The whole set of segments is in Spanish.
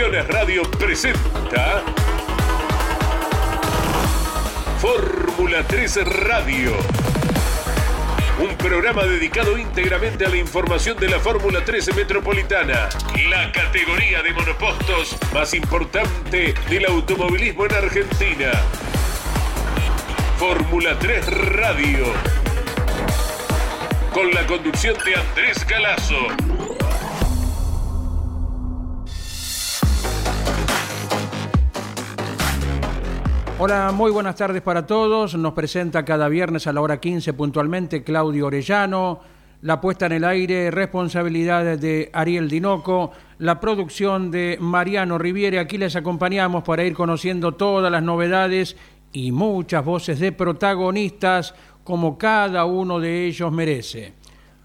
Radio presenta Fórmula 3 Radio. Un programa dedicado íntegramente a la información de la Fórmula 13 Metropolitana, la categoría de monopostos más importante del automovilismo en Argentina. Fórmula 3 Radio. Con la conducción de Andrés Galazo. Hola, muy buenas tardes para todos. Nos presenta cada viernes a la hora 15 puntualmente Claudio Orellano. La puesta en el aire, responsabilidad de Ariel Dinoco, la producción de Mariano Riviere. Aquí les acompañamos para ir conociendo todas las novedades y muchas voces de protagonistas como cada uno de ellos merece.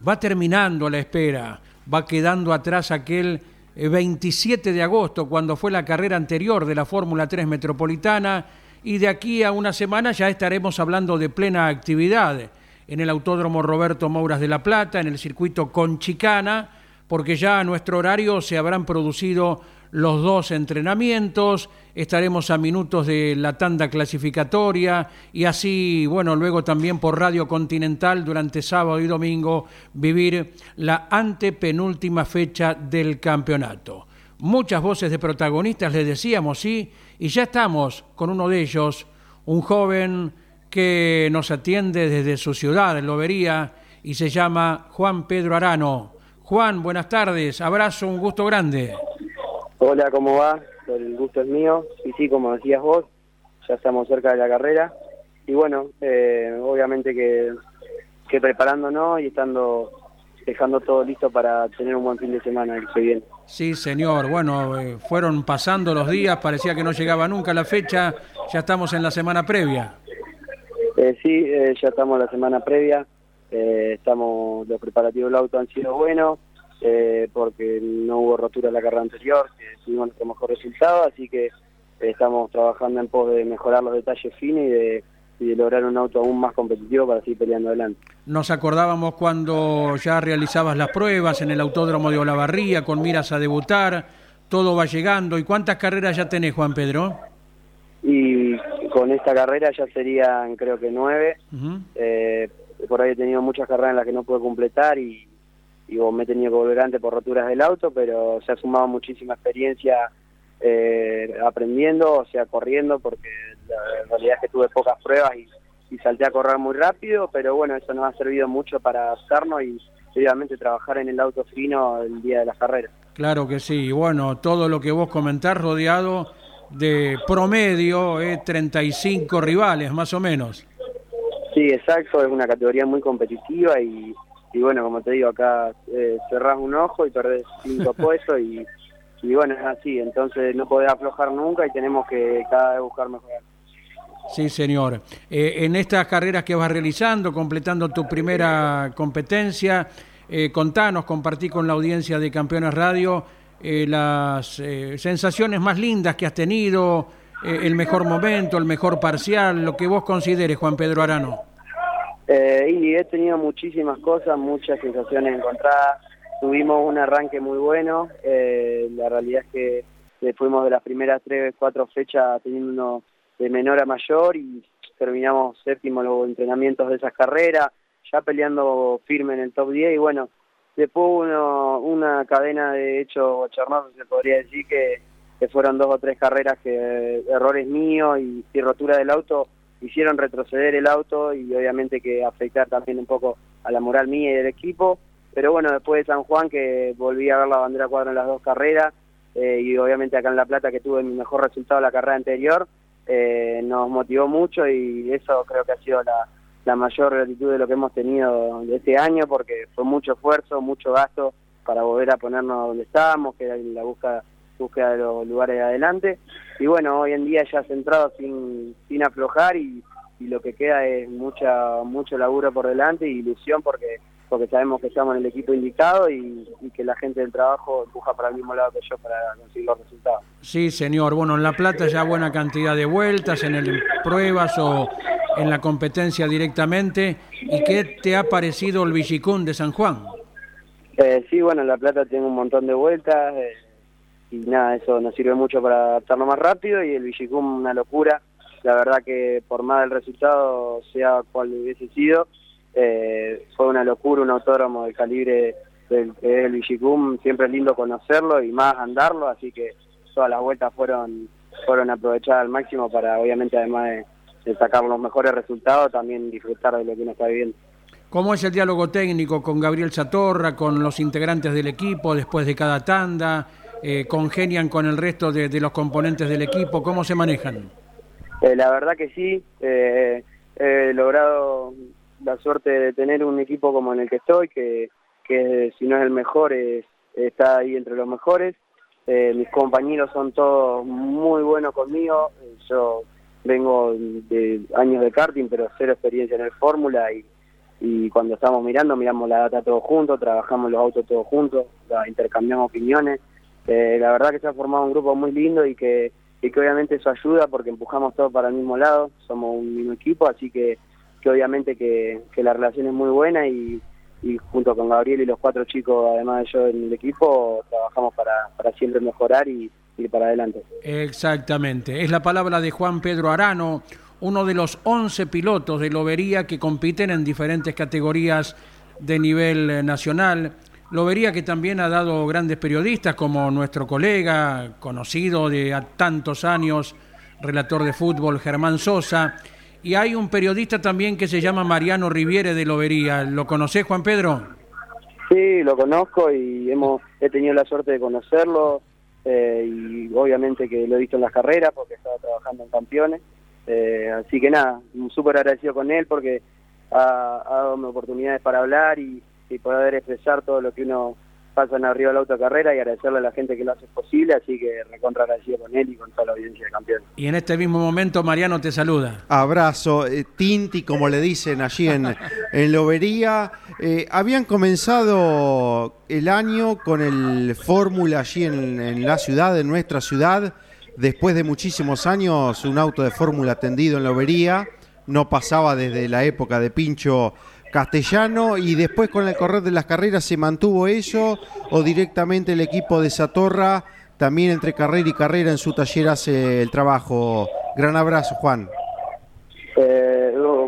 Va terminando la espera, va quedando atrás aquel 27 de agosto, cuando fue la carrera anterior de la Fórmula 3 Metropolitana y de aquí a una semana ya estaremos hablando de plena actividad en el Autódromo Roberto Mouras de La Plata, en el circuito Conchicana, porque ya a nuestro horario se habrán producido los dos entrenamientos, estaremos a minutos de la tanda clasificatoria y así, bueno, luego también por Radio Continental durante sábado y domingo vivir la antepenúltima fecha del campeonato. Muchas voces de protagonistas, les decíamos, sí, y ya estamos con uno de ellos, un joven que nos atiende desde su ciudad, Lobería, y se llama Juan Pedro Arano. Juan, buenas tardes, abrazo, un gusto grande. Hola, ¿cómo va? El gusto es mío, y sí, como decías vos, ya estamos cerca de la carrera, y bueno, eh, obviamente que, que preparándonos y estando dejando todo listo para tener un buen fin de semana el que viene. Sí, señor. Bueno, eh, fueron pasando los días, parecía que no llegaba nunca la fecha, ya estamos en la semana previa. Eh, sí, eh, ya estamos en la semana previa, estamos los preparativos del auto han sido buenos, porque no hubo rotura en la carrera anterior, que tuvimos nuestro mejor resultado, así que estamos trabajando en pos de mejorar los detalles finos y de y de lograr un auto aún más competitivo para seguir peleando adelante. Nos acordábamos cuando ya realizabas las pruebas en el Autódromo de Olavarría con miras a debutar, todo va llegando. ¿Y cuántas carreras ya tenés, Juan Pedro? Y con esta carrera ya serían creo que nueve. Eh, por ahí he tenido muchas carreras en las que no pude completar y, y me he tenido que volver antes por roturas del auto, pero se ha sumado muchísima experiencia eh, aprendiendo, o sea, corriendo, porque la realidad es que tuve pocas pruebas y, salté a correr muy rápido, pero bueno, eso nos ha servido mucho para adaptarnos y obviamente trabajar en el auto fino el día de las carreras. Claro que sí, bueno, todo lo que vos comentás rodeado de promedio, eh, 35 rivales más o menos. Sí, exacto, es una categoría muy competitiva y, bueno, como te digo, acá eh, cerrás un ojo y perdés cinco puestos y, y bueno, es así, entonces no podés aflojar nunca y tenemos que cada vez buscar mejorar. Sí, señor. Eh, en estas carreras que vas realizando, completando tu primera competencia, eh, contanos, compartí con la audiencia de Campeones Radio eh, las sensaciones más lindas que has tenido, el mejor momento, el mejor parcial, lo que vos consideres, Juan Pedro Arano. y he tenido muchísimas cosas, muchas sensaciones encontradas. Tuvimos un arranque muy bueno. la realidad es que fuimos de las primeras tres, cuatro fechas teniendo unos de menor a mayor y terminamos séptimo los entrenamientos de esas carreras, ya peleando firme en el top 10 y bueno, después uno, una cadena de hechos charnosos se podría decir que, que, fueron dos o tres carreras que errores míos y, y rotura del auto hicieron retroceder el auto y obviamente que afectar también un poco a la moral mía y del equipo, pero bueno, después de San Juan que volví a ver la bandera cuadra en las dos carreras eh, y obviamente acá en La Plata que tuve mi mejor resultado la carrera anterior, eh, nos motivó mucho y eso creo que ha sido la, la mayor gratitud de lo que hemos tenido este año porque fue mucho esfuerzo, mucho gasto para volver a ponernos donde estábamos, que era la búsqueda, búsqueda de los lugares de adelante. Y bueno, hoy en día ya centrado sin, sin aflojar y, y lo que queda es mucha mucho laburo por delante y ilusión porque porque sabemos que estamos en el equipo indicado y, que la gente del trabajo empuja para el mismo lado que yo para conseguir los resultados. Sí, señor. Bueno, en La Plata ya buena cantidad de vueltas, en el pruebas o en la competencia directamente. ¿Y qué te ha parecido el Villicún de San Juan? Eh, sí, bueno, en La Plata tengo un montón de vueltas. Eh, y nada, eso nos sirve mucho para adaptarnos más rápido y el Villicum una locura. La verdad que por más del resultado, sea cual hubiese sido, eh, fue una locura, un autódromo del calibre del que es el Villicum, siempre es lindo conocerlo y más andarlo, así que todas las vueltas fueron fueron aprovechadas al máximo para obviamente además de, de sacar los mejores resultados, también disfrutar de lo que uno está viviendo. ¿Cómo es el diálogo técnico con Gabriel Chatorra, con los integrantes del equipo después de cada tanda? Eh, ¿Congenian con el resto de, de, los componentes del equipo? ¿Cómo se manejan? Eh, la verdad que sí. Eh, he logrado la suerte de tener un equipo como en el que estoy, que, que si no es el mejor, es, está ahí entre los mejores. Eh, mis compañeros son todos muy buenos conmigo. Yo vengo de años de karting, pero cero experiencia en el Fórmula y, y cuando estamos mirando, miramos la data todos juntos, trabajamos los autos todos juntos, intercambiamos opiniones. Eh, la verdad que se ha formado un grupo muy lindo y que, y que obviamente eso ayuda porque empujamos todos para el mismo lado, somos un mismo equipo, así que, que obviamente que, que la relación es muy buena y, y junto con Gabriel y los cuatro chicos, además de yo en el equipo, trabajamos para, para siempre mejorar y ir para adelante. Exactamente, es la palabra de Juan Pedro Arano, uno de los 11 pilotos de Lobería que compiten en diferentes categorías de nivel eh, nacional. Lobería que también ha dado grandes periodistas como nuestro colega, conocido de tantos años, relator de fútbol, Germán Sosa. Y hay un periodista también que se llama Mariano Riviere de Lobería. ¿Lo conocés, Juan Pedro? Sí, lo conozco y hemos he tenido la suerte de conocerlo eh, y obviamente que lo he visto en las carreras porque estaba trabajando en campeones. Eh, así que nada, súper agradecido con él porque ha, ha dado oportunidades para hablar y, y, poder expresar todo lo que uno pasa en arriba de la autocarrera y agradecerle a la gente que lo hace posible, así que recontra agradecido con él y con toda la audiencia de campeones. Y en este mismo momento Mariano te saluda. Abrazo, eh, Tinti, como le dicen allí en, en Lobería. Eh, habían comenzado el año con el Fórmula allí en, en la ciudad, en nuestra ciudad después de muchísimos años, un auto de fórmula tendido en la overía, no pasaba desde la época de Pincho Castellano y después con el correr de las carreras se mantuvo eso o directamente el equipo de Satorra también entre carrera y carrera en su taller hace el trabajo. Gran abrazo, Juan. Eh,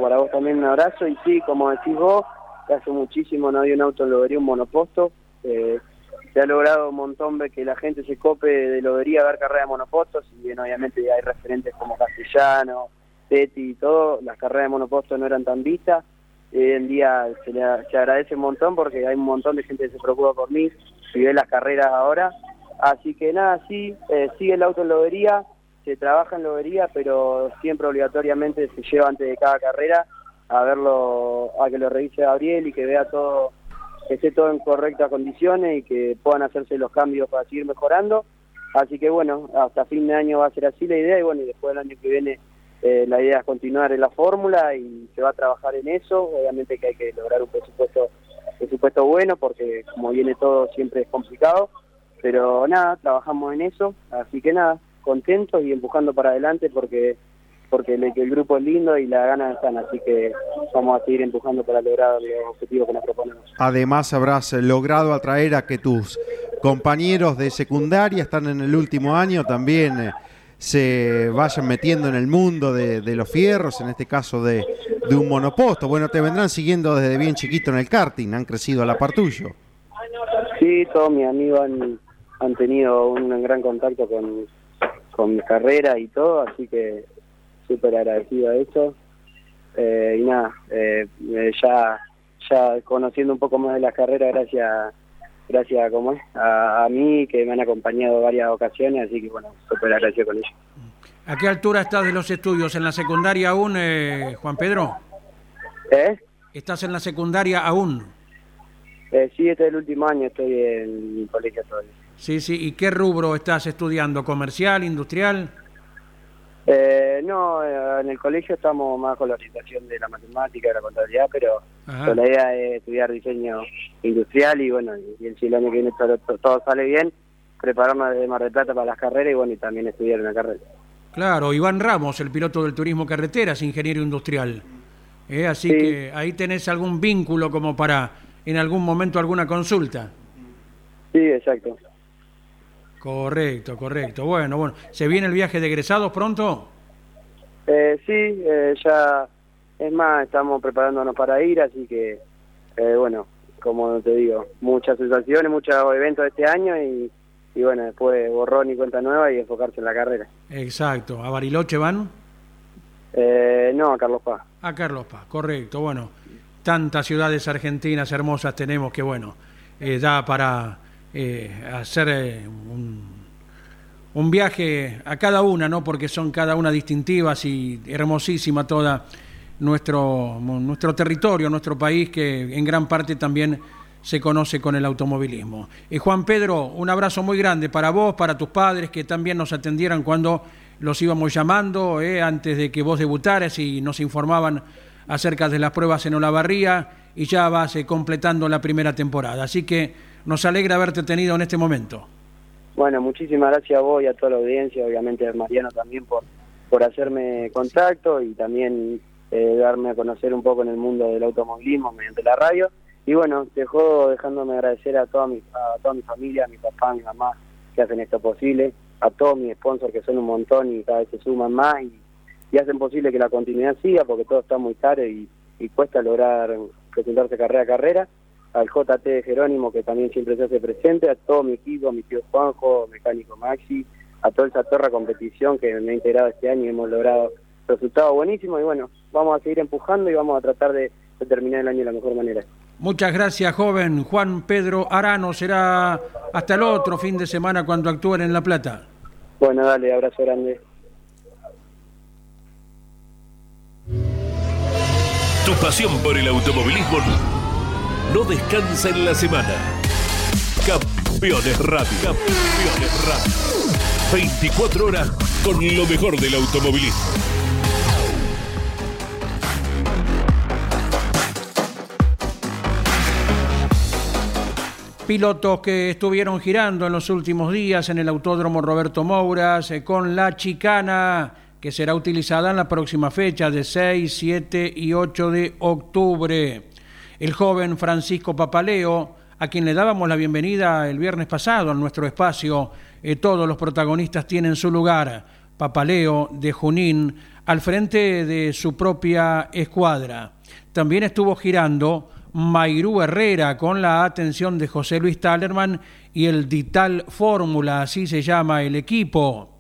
para vos también un abrazo y sí, como decís vos, hace muchísimo no había un auto en lobería, un monoposto. Eh, se ha logrado un montón de que la gente se cope de lobería a ver carreras de monopostos, y bien obviamente hay referentes como Castellano, Teti y todo, las carreras de monopostos no eran tan vistas, hoy en día se, le, se agradece un montón porque hay un montón de gente que se preocupa por mí y ve las carreras ahora, así que nada, sí, eh, sigue el auto en lobería, se trabaja en lobería, pero siempre obligatoriamente se lleva antes de cada carrera a verlo, a que lo revise Gabriel y que vea todo que esté todo en correctas condiciones y que puedan hacerse los cambios para seguir mejorando. Así que bueno, hasta fin de año va a ser así la idea y bueno, y después del año que viene eh, la idea es continuar en la fórmula y se va a trabajar en eso. Obviamente que hay que lograr un presupuesto, presupuesto bueno porque como viene todo siempre es complicado, pero nada, trabajamos en eso. Así que nada, contentos y empujando para adelante porque porque el, el, grupo es lindo y las ganas están, así que vamos a seguir empujando para lograr los objetivos que nos proponemos. Además habrás logrado atraer a que tus compañeros de secundaria están en el último año también eh, se vayan metiendo en el mundo de, los fierros, en este caso de, un monoposto. Bueno, te vendrán siguiendo desde bien chiquito en el karting, han crecido a la par tuyo. Sí, todos mis amigos han, han tenido un gran contacto con, mi carrera y todo, así que súper agradecido a eso. Eh, y nada, eh, ya ya conociendo un poco más de la carrera gracias gracias como es, a, a, mí que me han acompañado varias ocasiones, así que bueno, súper agradecido con ellos. ¿A qué altura estás de los estudios? ¿En la secundaria aún, eh, Juan Pedro? ¿Eh? ¿Estás en la secundaria aún? Eh, sí, este es el último año, estoy en mi colegio todavía. Sí, sí, ¿y qué rubro estás estudiando? ¿Comercial, industrial? Eh, no, en el colegio estamos más con la orientación de la matemática, de la contabilidad, pero, pero la idea es estudiar diseño industrial y bueno, y si el año que viene todo, todo, sale bien, prepararnos desde Mar del Plata para las carreras y bueno, y también estudiar una carrera. Claro, Iván Ramos, el piloto del turismo carreteras, ingeniero industrial. Eh, así sí. que ahí tenés algún vínculo como para en algún momento alguna consulta. Sí, exacto. Correcto, correcto. Bueno, bueno. ¿Se viene el viaje de egresados pronto? Eh, sí, eh, ya, es más, estamos preparándonos para ir, así que, eh, bueno, como te digo, muchas sensaciones, muchos eventos este año y, y bueno, después borrón y cuenta nueva y enfocarse en la carrera. Exacto. ¿A Bariloche van? Eh, no, a Carlos Paz. A Carlos Paz, correcto. Bueno, tantas ciudades argentinas hermosas tenemos que, bueno, eh, da para eh, hacer eh, un, un viaje a cada una, ¿no? Porque son cada una distintivas y hermosísima toda nuestro, nuestro territorio, nuestro país, que en gran parte también se conoce con el automovilismo. Y Juan Pedro, un abrazo muy grande para vos, para tus padres, que también nos atendieran cuando los íbamos llamando, eh, antes de que vos debutaras y nos informaban acerca de las pruebas en Olavarría, y ya vas eh, completando la primera temporada. Así que nos alegra haberte tenido en este momento. Bueno, muchísimas gracias a vos y a toda la audiencia, obviamente a Mariano también por, por hacerme contacto y también eh, darme a conocer un poco en el mundo del automovilismo mediante la radio. Y bueno, dejo dejándome agradecer a toda mi, a toda mi familia, a mi papá, a mi mamá, que hacen esto posible, a todos mis sponsors que son un montón y cada vez se suman más y, y hacen posible que la continuidad siga porque todo está muy caro y, y cuesta lograr presentarse carrera a carrera al JT Jerónimo, que también siempre se hace presente, a todo mi equipo, a mi tío Juanjo, mecánico Maxi, a toda esa torre competición que me ha integrado este año y hemos logrado resultados buenísimos. Y bueno, vamos a seguir empujando y vamos a tratar de, de terminar el año de la mejor manera. Muchas gracias, joven. Juan Pedro Arano será hasta el otro fin de semana cuando actúen en La Plata. Bueno, dale, abrazo grande. Tu pasión por el automovilismo no descansa en la semana. Campeones Radio. Campeones Radio. 24 horas con lo mejor del automovilismo. Pilotos que estuvieron girando en los últimos días en el Autódromo Roberto Mouras eh, con la chicana que será utilizada en la próxima fecha de 6, 7 y 8 de octubre. El joven Francisco Papaleo, a quien le dábamos la bienvenida el viernes pasado en nuestro espacio, eh, todos los protagonistas tienen su lugar. Papaleo de Junín al frente de su propia escuadra. También estuvo girando Mairú Herrera con la atención de José Luis Talerman y el Dital Fórmula, así se llama el equipo.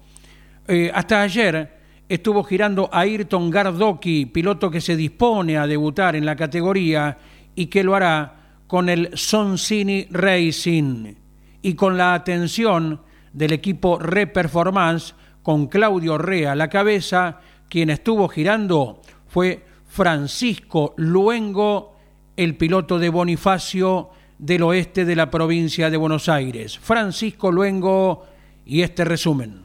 Eh, hasta ayer estuvo girando Ayrton Gardoki, piloto que se dispone a debutar en la categoría y que lo hará con el Soncini Racing y con la atención del equipo Reperformance con Claudio Rea a la cabeza, quien estuvo girando fue Francisco Luengo, el piloto de Bonifacio del oeste de la provincia de Buenos Aires. Francisco Luengo y este resumen.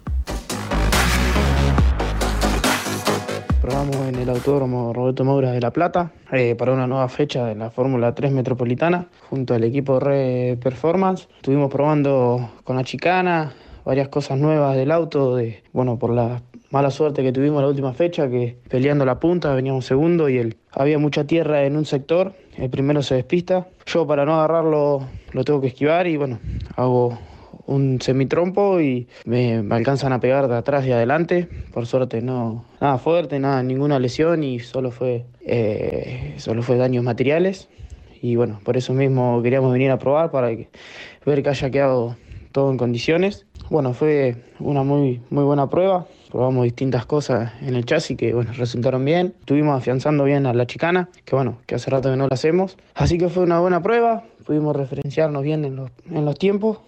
Probamos en el Autódromo Roberto Moura de La Plata eh, para una nueva fecha de la Fórmula 3 Metropolitana junto al equipo Re Performance. Estuvimos probando con la chicana varias cosas nuevas del auto, bueno, por la mala suerte que tuvimos la última fecha, que peleando la punta veníamos segundo y el, había mucha tierra en un sector, el primero se despista. Yo para no agarrarlo lo tengo que esquivar y bueno, hago un semitrompo y me, me, alcanzan a pegar de atrás y adelante. Por suerte no nada fuerte, nada, ninguna lesión y solo fue, eh, solo fue daños materiales. Y bueno, por eso mismo queríamos venir a probar para que, ver que haya quedado todo en condiciones. Bueno, fue una muy, muy buena prueba. Probamos distintas cosas en el chasis que bueno, resultaron bien. Estuvimos afianzando bien a la chicana, que bueno, que hace rato que no la hacemos. Así que fue una buena prueba. Pudimos referenciarnos bien en los, en los tiempos.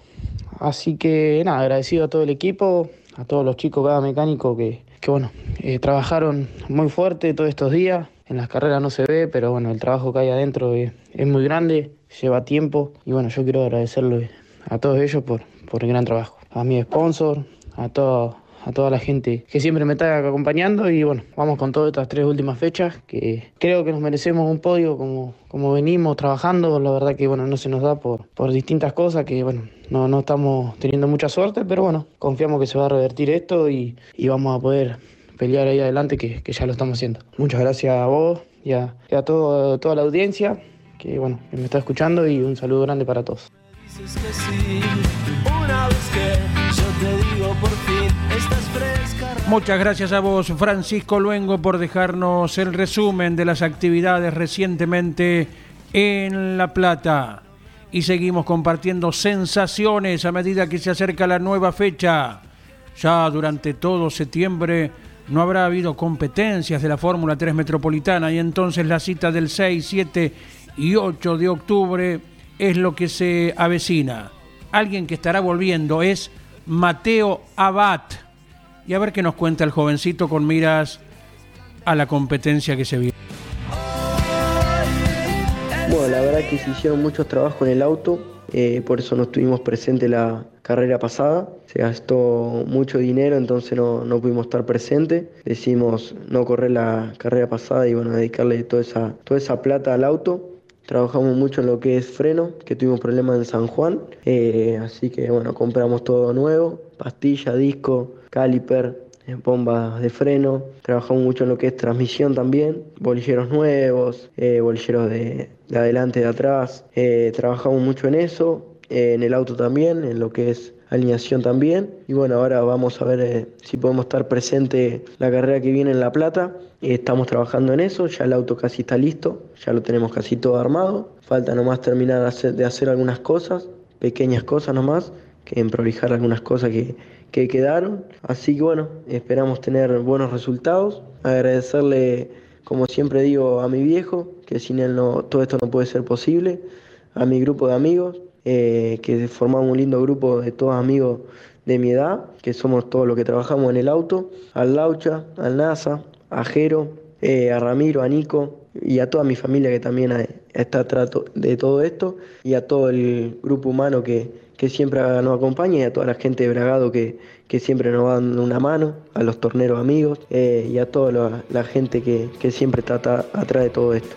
Así que nada, agradecido a todo el equipo, a todos los chicos, cada mecánico que, que bueno, eh, trabajaron muy fuerte todos estos días. En las carreras no se ve, pero bueno, el trabajo que hay adentro es, es muy grande, lleva tiempo. Y bueno, yo quiero agradecerle a todos ellos por, por el gran trabajo. A mi sponsor, a todo, a toda la gente que siempre me está acompañando y bueno, vamos con todas estas tres últimas fechas que creo que nos merecemos un podio como, como venimos trabajando, la verdad que bueno, no se nos da por, por distintas cosas que bueno, no, no estamos teniendo mucha suerte, pero bueno, confiamos que se va a revertir esto y, y vamos a poder pelear ahí adelante que, que, ya lo estamos haciendo. Muchas gracias a vos y a, y toda la audiencia que bueno, que me está escuchando y un saludo grande para todos. Muchas gracias a vos, Francisco Luengo, por dejarnos el resumen de las actividades recientemente en La Plata. Y seguimos compartiendo sensaciones a medida que se acerca la nueva fecha. Ya durante todo septiembre no habrá habido competencias de la Fórmula 3 Metropolitana y entonces la cita del 6, 7 y 8 de octubre es lo que se avecina. Alguien que estará volviendo es Mateo Abad y a ver qué nos cuenta el jovencito con miras a la competencia que se viene. Bueno, la verdad que se hicieron muchos trabajos en el auto, eh, por eso no estuvimos presentes la carrera pasada. Se gastó mucho dinero, entonces no, no pudimos estar presentes. Decidimos no correr la carrera pasada y bueno, dedicarle toda esa, toda esa plata al auto. Trabajamos mucho en lo que es freno, que tuvimos problemas en San Juan, eh, así que bueno, compramos todo nuevo, pastilla, disco, caliper, eh, bombas de freno, trabajamos mucho en lo que es transmisión también, bolilleros nuevos, eh, bolilleros de, adelante, de atrás, eh, trabajamos mucho en eso, en el auto también, en lo que es alineación también. Y bueno, ahora vamos a ver si podemos estar presente la carrera que viene en La Plata. estamos trabajando en eso, ya el auto casi está listo, ya lo tenemos casi todo armado. Falta nomás terminar de hacer, de hacer algunas cosas, pequeñas cosas nomás, que en prolijar algunas cosas que, que quedaron. Así que bueno, esperamos tener buenos resultados. Agradecerle, como siempre digo, a mi viejo, que sin él no, todo esto no puede ser posible. A mi grupo de amigos, eh, que formamos un lindo grupo de todos amigos de mi edad, que somos todos los que trabajamos en el auto. Al Laucha, al NASA, a Jero, eh, a Ramiro, a Nico y a toda mi familia que también está trato de todo esto y a todo el grupo humano que, que siempre nos acompaña y a toda la gente de Bragado que, que siempre nos va una mano, a los torneros amigos eh, y a toda la, gente que, que siempre está atrás de todo esto.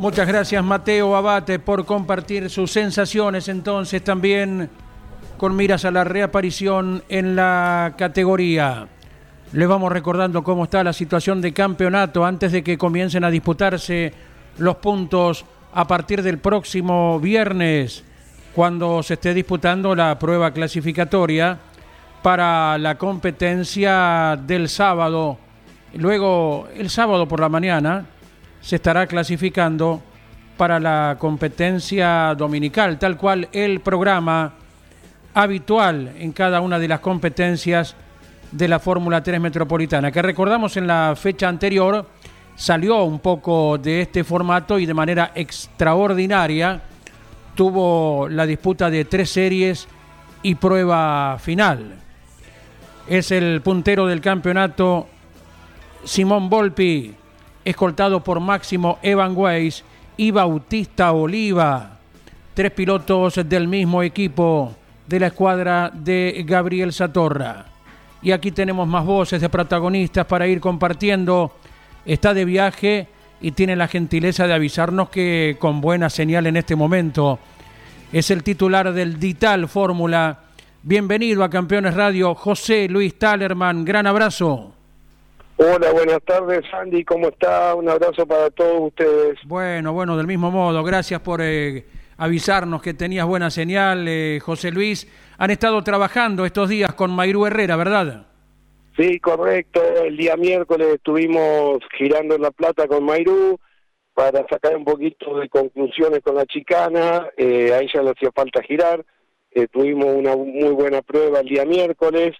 Muchas gracias Mateo Abate por compartir sus sensaciones entonces también con miras a la reaparición en la categoría. Les vamos recordando cómo está la situación de campeonato antes de que comiencen a disputarse los puntos a partir del próximo viernes, cuando se esté disputando la prueba clasificatoria para la competencia del sábado. Luego, el sábado por la mañana, se estará clasificando para la competencia dominical, tal cual el programa habitual en cada una de las competencias de la Fórmula 3 Metropolitana, que recordamos en la fecha anterior salió un poco de este formato y de manera extraordinaria tuvo la disputa de tres series y prueba final. Es el puntero del campeonato Simón Volpi, escoltado por Máximo Evan Weiss y Bautista Oliva, tres pilotos del mismo equipo de la escuadra de Gabriel Satorra. Y aquí tenemos más voces de protagonistas para ir compartiendo está de viaje y tiene la gentileza de avisarnos que con buena señal en este momento es el titular del Dital Fórmula. Bienvenido a Campeones Radio, José Luis Talerman. Gran abrazo. Hola, buenas tardes, Andy. ¿Cómo está? Un abrazo para todos ustedes. Bueno, bueno, del mismo modo. Gracias por eh, avisarnos que tenías buena señal, eh, José Luis. Han estado trabajando estos días con Mayrú Herrera, ¿verdad? Sí, correcto. El día miércoles estuvimos girando en La Plata con Mairú para sacar un poquito de conclusiones con la chicana. Eh, a ella le hacía falta girar. Eh, tuvimos una muy buena prueba el día miércoles.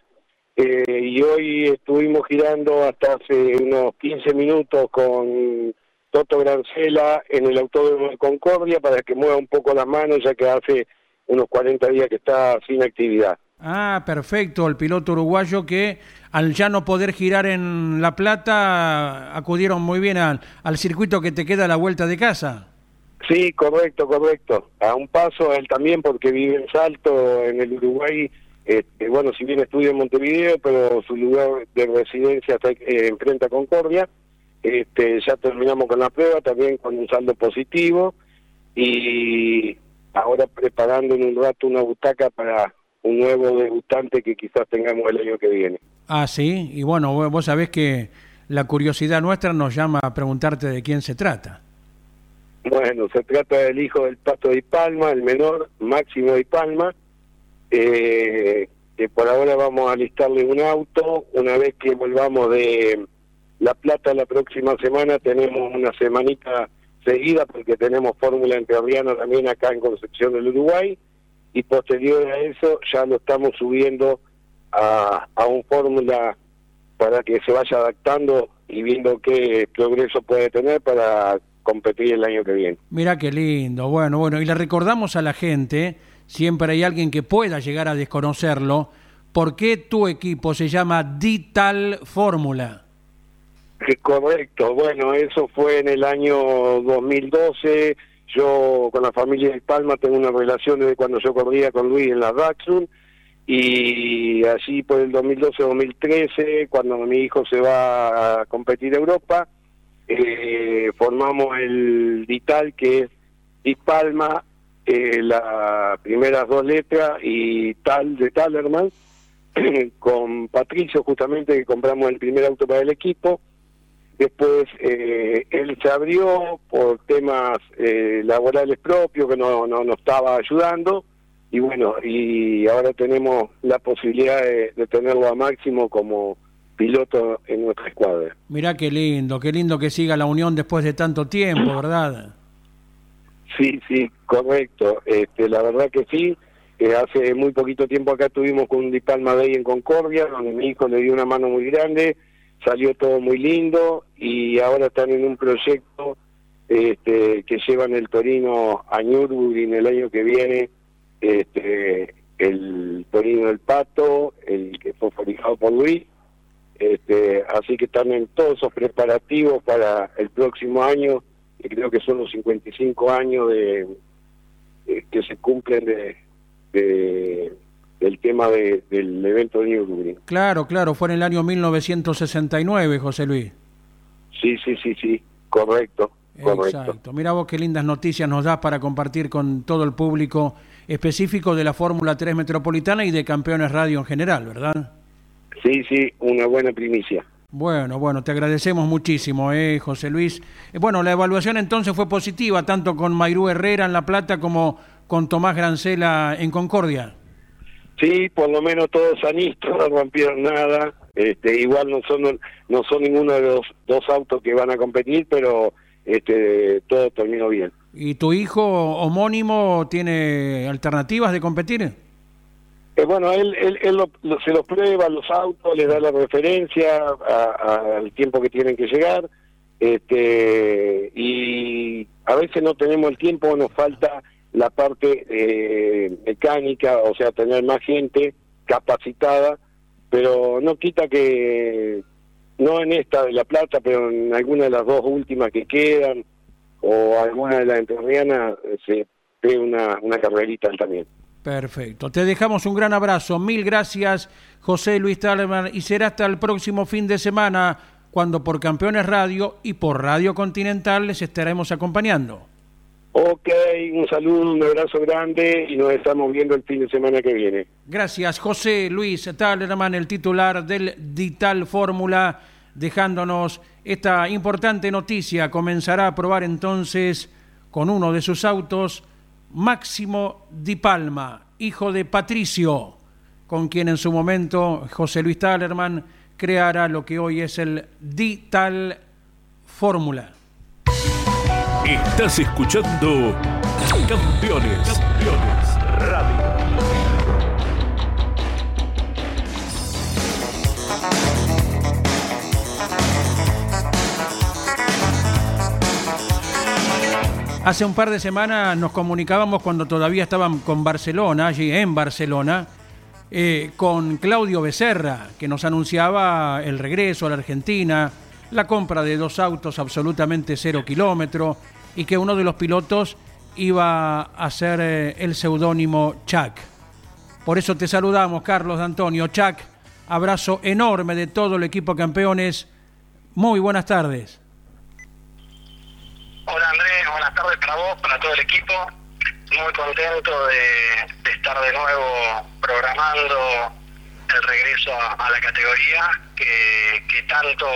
Eh, y hoy estuvimos girando hasta hace unos 15 minutos con Toto Grancela en el Autódromo de Concordia para que mueva un poco las manos, ya que hace unos 40 días que está sin actividad. Ah, perfecto, el piloto uruguayo que al ya no poder girar en La Plata acudieron muy bien al, circuito que te queda a la vuelta de casa. Sí, correcto, correcto. A un paso él también porque vive en Salto, en el Uruguay. Este, bueno, si bien estudia en Montevideo, pero su lugar de residencia está eh, enfrente a Concordia. Este, ya terminamos con la prueba, también con un saldo positivo. Y ahora preparando en un rato una butaca para un nuevo debutante que quizás tengamos el año que viene. Ah, sí, y bueno, vos sabés que la curiosidad nuestra nos llama a preguntarte de quién se trata. Bueno, se trata del hijo del Pato de Palma, el menor, Máximo de Palma, eh, que por ahora vamos a listarle un auto. Una vez que volvamos de La Plata la próxima semana, tenemos una semanita seguida porque tenemos Fórmula Entrerriana también acá en Concepción del Uruguay y posterior a eso ya lo estamos subiendo a, a un Fórmula para que se vaya adaptando y viendo qué progreso puede tener para competir el año que viene. Mira qué lindo, bueno, bueno, y le recordamos a la gente, siempre hay alguien que pueda llegar a desconocerlo, ¿por qué tu equipo se llama Dital Fórmula? Correcto, bueno, eso fue en el año 2012, yo con la familia de Palma tengo una relación desde cuando yo corría con Luis en la Daxun, y así por el 2012-2013, cuando mi hijo se va a competir a Europa, eh, formamos el DITAL, que es Dispalma, eh, las primeras dos letras, y TAL de Talerman, con Patricio justamente, que compramos el primer auto para el equipo. Después eh, él se abrió por temas eh, laborales propios que no, no, no estaba ayudando y bueno, y ahora tenemos la posibilidad de, tenerlo a máximo como piloto en nuestra escuadra. Mirá qué lindo, qué lindo que siga la unión después de tanto tiempo, ¿verdad? Sí, sí, correcto. Este, la verdad que sí. Eh, hace muy poquito tiempo acá estuvimos con un Dipalma Day en Concordia, donde mi hijo le dio una mano muy grande, salió todo muy lindo y ahora están en un proyecto este, que llevan el Torino a Nürburgring el año que viene este, el Torino del Pato, el que fue fabricado por Luis, este, así que están en todos esos preparativos para el próximo año, y creo que son los 55 años de, que se cumplen de, del tema del evento de Nürburgring. Claro, claro, fue en el año 1969, José Luis. Sí, sí, sí, sí, correcto. Correcto. Exacto. Mira vos qué lindas noticias nos das para compartir con todo el público específico de la Fórmula 3 Metropolitana y de Campeones Radio en general, ¿verdad? Sí, sí, una buena primicia. Bueno, bueno, te agradecemos muchísimo, eh, José Luis. Eh, bueno, la evaluación entonces fue positiva, tanto con Mayrú Herrera en La Plata como con Tomás Grancela en Concordia. Sí, por lo menos todos sanitos, no rompieron nada. Este, igual no son no son ninguno de los dos autos que van a competir, pero este, todo terminó bien. ¿Y tu hijo homónimo tiene alternativas de competir? Eh, bueno, él, él, se los prueba los autos, les da la referencia al tiempo que tienen que llegar, este, y a veces no tenemos el tiempo, nos falta la parte eh, mecánica, o sea, tener más gente capacitada, pero no quita que, no en esta de La Plata, pero en alguna de las dos últimas que quedan, o alguna de las entrerrianas eh, se ve una, una carrerita también. Perfecto. Te dejamos un gran abrazo. Mil gracias, José Luis Talman. Y será hasta el próximo fin de semana, cuando por Campeones Radio y por Radio Continental les estaremos acompañando. Ok, un saludo, un abrazo grande y nos estamos viendo el fin de semana que viene. Gracias, José Luis Talman, el titular del Dital Fórmula dejándonos esta importante noticia. Comenzará a probar entonces con uno de sus autos Máximo Di Palma, hijo de Patricio, con quien en su momento José Luis Talerman creará lo que hoy es el Dital Fórmula. Estás escuchando Campeones, Campeones Radio. Hace un par de semanas nos comunicábamos cuando todavía estaban con Barcelona, allí en Barcelona, eh, con Claudio Becerra, que nos anunciaba el regreso a la Argentina, la compra de dos autos absolutamente cero kilómetro y que uno de los pilotos iba a ser eh, el seudónimo Chuck. Por eso te saludamos, Carlos de Antonio. Chuck, abrazo enorme de todo el equipo campeones. Muy buenas tardes. Hola Andrés, buenas tardes para vos, para todo el equipo. Muy contento de, estar de nuevo programando el regreso a, la categoría que, tanto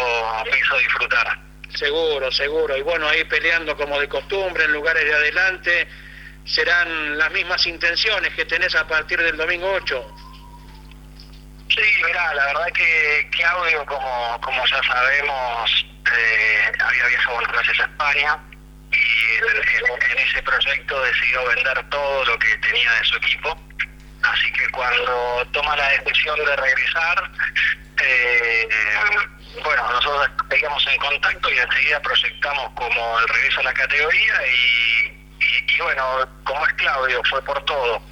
me hizo disfrutar. Seguro, seguro. Y bueno, ahí peleando como de costumbre en lugares de adelante, serán las mismas intenciones que tenés a partir del domingo 8. Sí, mira, la verdad que Claudio, como, como ya sabemos, eh, había viajado unas veces a España y en, ese proyecto decidió vender todo lo que tenía de su equipo. Así que cuando toma la decisión de regresar, eh, bueno, nosotros seguimos en contacto y enseguida proyectamos como el regreso a la categoría y, bueno, como es Claudio, fue por todo.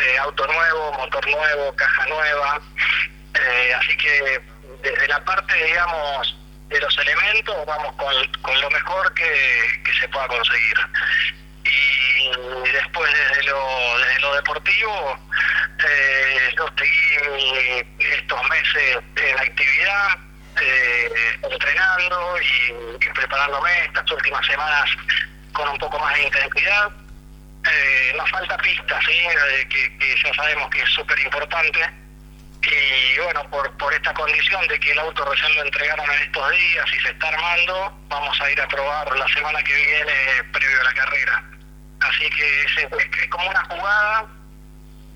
Eh, auto nuevo, motor nuevo, caja nueva. Eh, así que desde la parte, digamos, de los elementos vamos con, lo mejor que, se pueda conseguir. Después desde lo, desde lo deportivo, eh, yo seguí estos meses en actividad, eh, entrenando y, preparándome estas últimas semanas con un poco más de intensidad. Eh, nos falta pista, ¿sí? que, que ya sabemos que es súper importante y bueno, por, por esta condición de que el auto recién lo entregaron en estos días y se está armando, vamos a ir a probar la semana que viene previo a la carrera. Así que es, es como una jugada,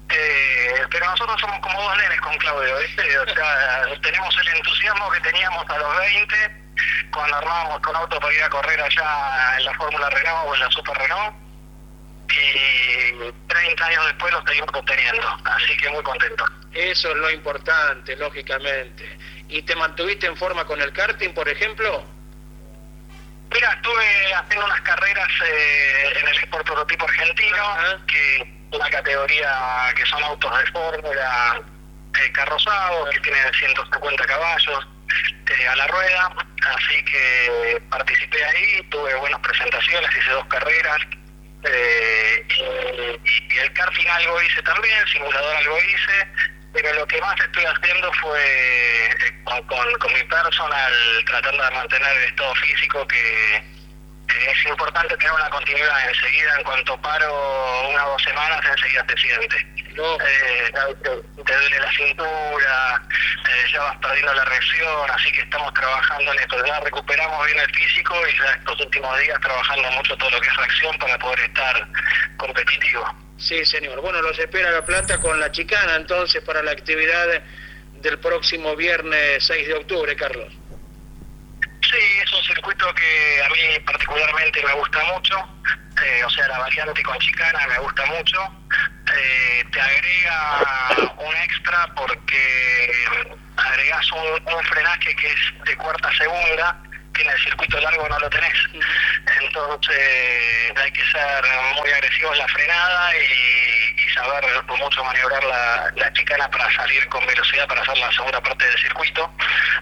eh, pero nosotros somos como dos nenes con Claudio, ¿viste? O sea, tenemos el entusiasmo que teníamos a los 20 cuando armábamos con auto para ir a correr allá en la Fórmula Renault o en la Super Renault y 30 años después lo seguimos obteniendo, así que muy contento. Eso es lo importante, lógicamente. ¿Y te mantuviste en forma con el karting, por ejemplo? Mira, estuve haciendo unas carreras eh, en el Sport Prototipo Argentino, que una categoría que son autos de fórmula eh, carrozados, que tienen 150 caballos eh, a la rueda, así que participé ahí, tuve buenas presentaciones, hice dos carreras, eh, y, el karting algo hice también, simulador algo hice, pero lo que más estoy haciendo fue eh, con, con, mi personal tratando de mantener el estado físico que es importante tener una continuidad enseguida en cuanto paro una o dos semanas enseguida te siente eh, te duele la cintura eh, ya vas perdiendo la reacción así que estamos trabajando en esto ya recuperamos bien el físico y ya estos últimos días trabajando mucho todo lo que es reacción para poder estar competitivo Sí, señor. Bueno, los espera La Plata con la chicana entonces para la actividad del próximo viernes 6 de octubre, Carlos. Sí, es un circuito que a mí particularmente me gusta mucho, eh, o sea, la variante con chicana me gusta mucho. Eh, te agrega un extra porque agregas un, un frenaje que es de cuarta segunda, que en el circuito largo no lo tenés. Entonces hay que ser muy agresivo en la frenada y, saber mucho maniobrar la, chicana para salir con velocidad para hacer la segunda parte del circuito.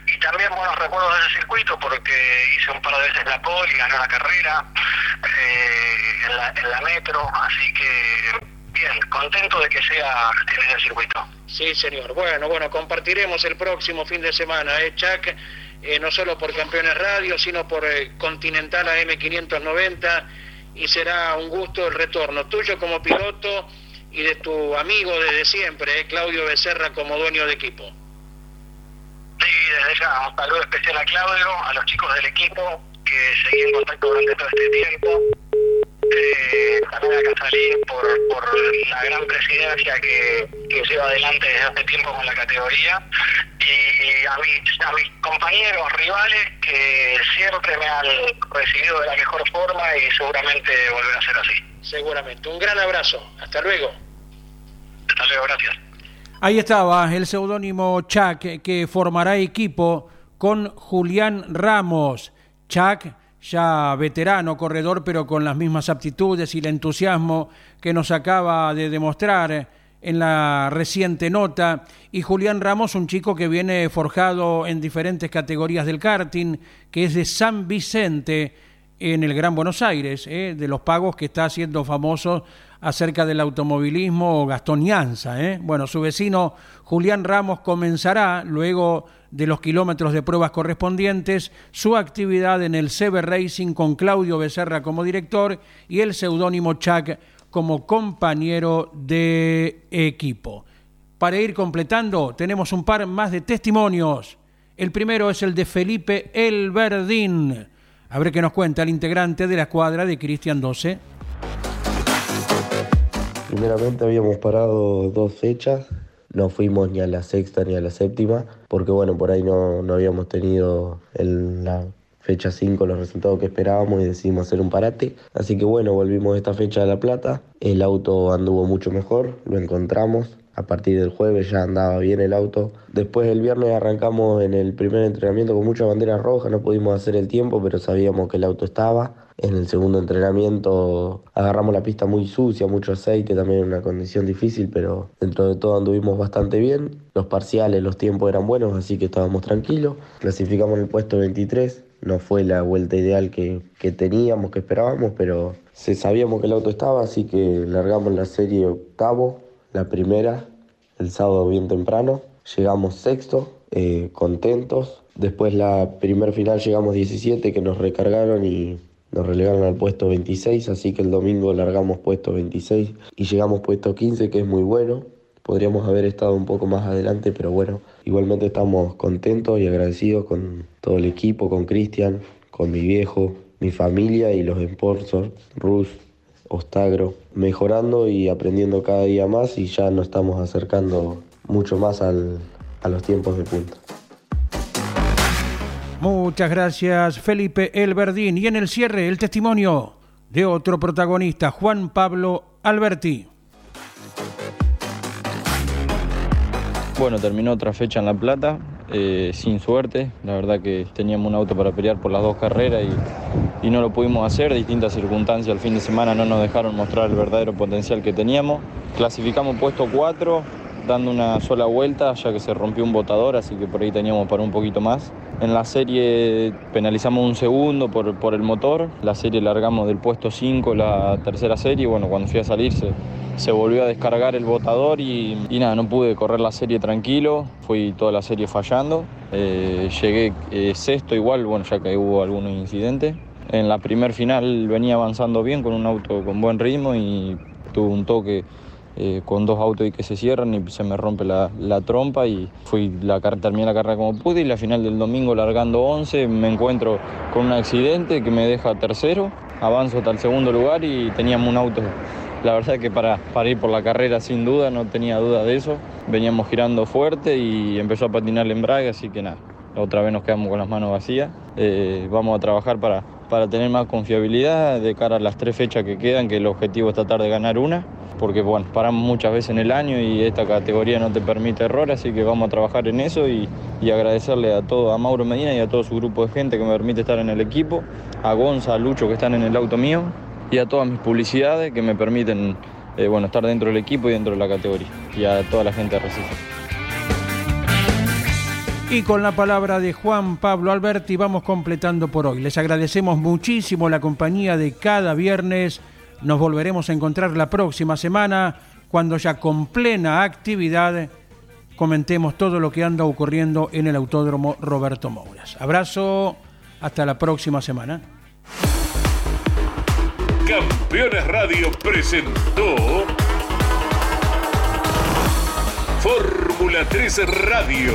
Y también buenos recuerdos de ese circuito porque hice un par de veces la pole y gané la carrera eh, en, la, en la metro, así que bien, contento de que sea en el circuito. Sí, señor. Bueno, bueno, compartiremos el próximo fin de semana, ¿eh, Chuck? Eh, no solo por Campeones Radio, sino por eh, Continental AM590 y será un gusto el retorno tuyo como piloto y de tu amigo desde siempre, eh, Claudio Becerra como dueño de equipo. Sí, desde ya un saludo especial a Claudio, a los chicos del equipo que seguí en contacto durante todo este tiempo eh, también a Casalín por, por la gran presidencia que, que lleva adelante desde hace tiempo con la categoría y a mis, a mis compañeros rivales que siempre me han recibido de la mejor forma y seguramente volverá a ser así. Seguramente. Un gran abrazo. Hasta luego. Hasta luego, gracias. Ahí estaba el seudónimo Chuck que formará equipo con Julián Ramos. Chuck ya veterano corredor, pero con las mismas aptitudes y el entusiasmo que nos acaba de demostrar en la reciente nota. Y Julián Ramos, un chico que viene forjado en diferentes categorías del karting, que es de San Vicente en el Gran Buenos Aires, ¿eh? de los pagos que está haciendo famoso acerca del automovilismo Gastón ¿eh? Bueno, su vecino Julián Ramos comenzará luego de los kilómetros de pruebas correspondientes, su actividad en el CB Racing con Claudio Becerra como director y el seudónimo Chuck como compañero de equipo. Para ir completando, tenemos un par más de testimonios. El primero es el de Felipe Elverdín. A ver qué nos cuenta el integrante de la escuadra de Cristian 12. Primeramente habíamos parado dos fechas, no fuimos ni a la sexta ni a la séptima, porque bueno, por ahí no, no habíamos tenido en la fecha 5 los resultados que esperábamos y decidimos hacer un parate. Así que bueno, volvimos esta fecha a La Plata, el auto anduvo mucho mejor, lo encontramos, a partir del jueves ya andaba bien el auto. Después el viernes arrancamos en el primer entrenamiento con muchas banderas rojas, no pudimos hacer el tiempo, pero sabíamos que el auto estaba. En el segundo entrenamiento agarramos la pista muy sucia, mucho aceite, también una condición difícil, pero dentro de todo anduvimos bastante bien. Los parciales, los tiempos eran buenos, así que estábamos tranquilos. Clasificamos en el puesto 23, no fue la vuelta ideal que, que teníamos, que esperábamos, pero se sabíamos que el auto estaba, así que largamos la serie octavo, la primera, el sábado bien temprano. Llegamos sexto, eh, contentos. Después la primer final llegamos 17 que nos recargaron y nos relegaron al puesto 26, así que el domingo largamos puesto 26 y llegamos puesto 15, que es muy bueno. Podríamos haber estado un poco más adelante, pero bueno, igualmente estamos contentos y agradecidos con todo el equipo, con Cristian, con mi viejo, mi familia y los sponsors, Rus, Ostagro, mejorando y aprendiendo cada día más y ya nos estamos acercando mucho más al, a los tiempos de punta. Muchas gracias, Felipe Elverdín. Y en el cierre, el testimonio de otro protagonista, Juan Pablo Alberti. Bueno, terminó otra fecha en La Plata, eh, sin suerte. La verdad que teníamos un auto para pelear por las dos carreras y, no lo pudimos hacer. Distintas circunstancias al fin de semana no nos dejaron mostrar el verdadero potencial que teníamos. Clasificamos puesto 4, dando una sola vuelta, ya que se rompió un botador, así que por ahí teníamos para un poquito más. En la serie penalizamos un segundo por, por el motor, la serie largamos del puesto 5, la tercera serie, bueno, cuando fui a salir se, se volvió a descargar el botador y, y, nada, no pude correr la serie tranquilo, fui toda la serie fallando, eh, llegué eh, sexto igual, bueno, ya que hubo algunos incidentes. En la primer final venía avanzando bien con un auto con buen ritmo y tuve un toque eh, con dos autos y que se cierran y se me rompe la, la trompa y fui la, terminé la carrera como pude y la final del domingo largando 11 me encuentro con un accidente que me deja tercero, avanzo hasta el segundo lugar y teníamos un auto, la verdad que para, para ir por la carrera sin duda, no tenía duda de eso, veníamos girando fuerte y empezó a patinar el embrague, así que nada, otra vez nos quedamos con las manos vacías, eh, vamos a trabajar para, para tener más confiabilidad de cara a las tres fechas que quedan, que el objetivo es tratar de ganar una porque bueno, paramos muchas veces en el año y esta categoría no te permite error, así que vamos a trabajar en eso y, agradecerle a todo, a Mauro Medina y a todo su grupo de gente que me permite estar en el equipo, a Gonza, a Lucho que están en el auto mío y a todas mis publicidades que me permiten eh, bueno, estar dentro del equipo y dentro de la categoría y a toda la gente de Recife. Y con la palabra de Juan Pablo Alberti vamos completando por hoy. Les agradecemos muchísimo la compañía de cada viernes nos volveremos a encontrar la próxima semana cuando ya con plena actividad comentemos todo lo que anda ocurriendo en el Autódromo Roberto Mouras. Abrazo, hasta la próxima semana. Campeones Radio presentó Fórmula 3 Radio